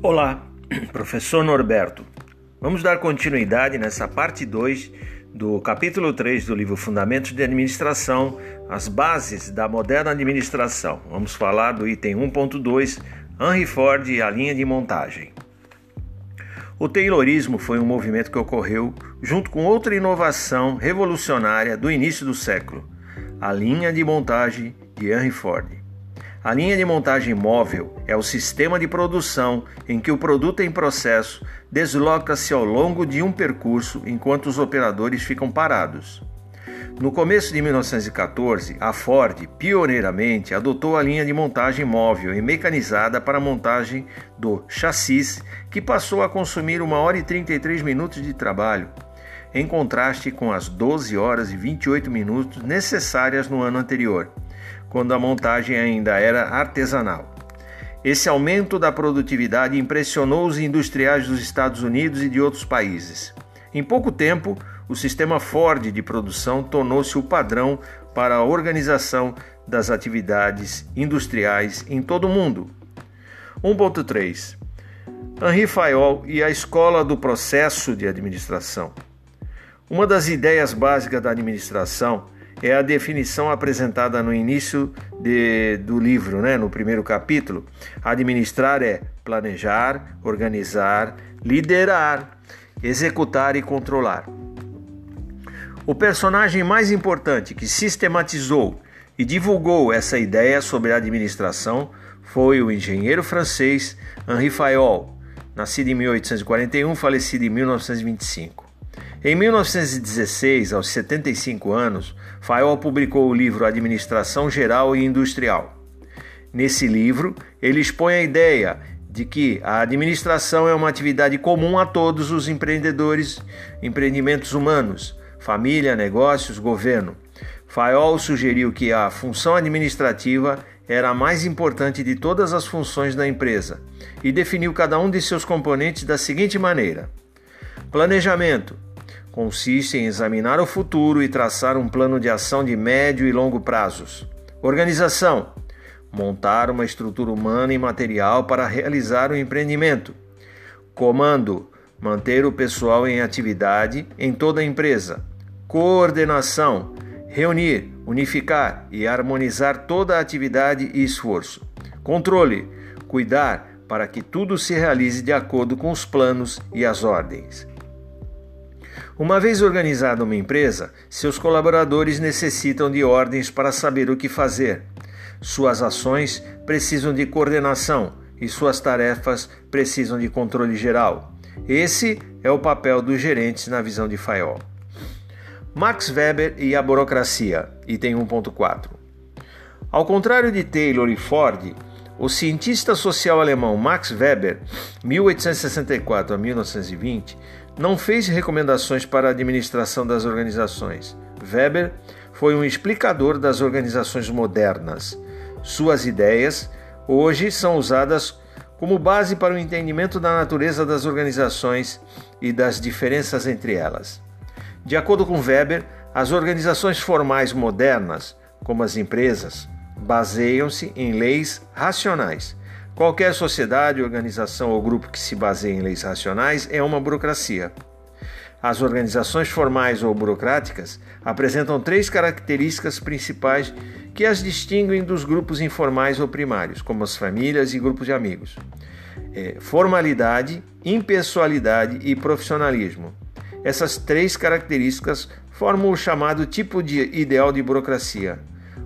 Olá, professor Norberto. Vamos dar continuidade nessa parte 2 do capítulo 3 do livro Fundamentos de Administração, as bases da moderna administração. Vamos falar do item 1.2, Henry Ford e a linha de montagem. O Taylorismo foi um movimento que ocorreu junto com outra inovação revolucionária do início do século, a linha de montagem de Henry Ford. A linha de montagem móvel é o sistema de produção em que o produto em processo desloca-se ao longo de um percurso enquanto os operadores ficam parados. No começo de 1914, a Ford, pioneiramente, adotou a linha de montagem móvel e mecanizada para a montagem do chassis, que passou a consumir 1 hora e 33 minutos de trabalho, em contraste com as 12 horas e 28 minutos necessárias no ano anterior quando a montagem ainda era artesanal. Esse aumento da produtividade impressionou os industriais dos Estados Unidos e de outros países. Em pouco tempo, o sistema Ford de produção tornou-se o padrão para a organização das atividades industriais em todo o mundo. 1.3 Henri Fayol e a Escola do Processo de Administração. Uma das ideias básicas da administração é a definição apresentada no início de, do livro, né, no primeiro capítulo. Administrar é planejar, organizar, liderar, executar e controlar. O personagem mais importante que sistematizou e divulgou essa ideia sobre a administração foi o engenheiro francês Henri Fayol, nascido em 1841, falecido em 1925. Em 1916, aos 75 anos, Fayol publicou o livro Administração Geral e Industrial. Nesse livro, ele expõe a ideia de que a administração é uma atividade comum a todos os empreendedores, empreendimentos humanos, família, negócios, governo. Fayol sugeriu que a função administrativa era a mais importante de todas as funções da empresa e definiu cada um de seus componentes da seguinte maneira: planejamento consiste em examinar o futuro e traçar um plano de ação de médio e longo prazos. Organização: montar uma estrutura humana e material para realizar o empreendimento. Comando: manter o pessoal em atividade em toda a empresa. Coordenação: reunir, unificar e harmonizar toda a atividade e esforço. Controle: cuidar para que tudo se realize de acordo com os planos e as ordens. Uma vez organizada uma empresa, seus colaboradores necessitam de ordens para saber o que fazer. Suas ações precisam de coordenação e suas tarefas precisam de controle geral. Esse é o papel dos gerentes na visão de Fayol. Max Weber e a burocracia, item 1.4. Ao contrário de Taylor e Ford, o cientista social alemão Max Weber, 1864 a 1920, não fez recomendações para a administração das organizações. Weber foi um explicador das organizações modernas. Suas ideias hoje são usadas como base para o entendimento da natureza das organizações e das diferenças entre elas. De acordo com Weber, as organizações formais modernas, como as empresas, baseiam-se em leis racionais. Qualquer sociedade, organização ou grupo que se baseie em leis racionais é uma burocracia. As organizações formais ou burocráticas apresentam três características principais que as distinguem dos grupos informais ou primários, como as famílias e grupos de amigos: é, formalidade, impessoalidade e profissionalismo. Essas três características formam o chamado tipo de ideal de burocracia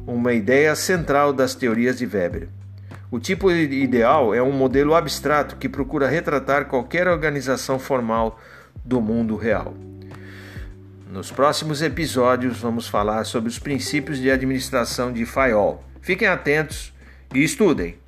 uma ideia central das teorias de Weber. O tipo ideal é um modelo abstrato que procura retratar qualquer organização formal do mundo real. Nos próximos episódios vamos falar sobre os princípios de administração de Fayol. Fiquem atentos e estudem!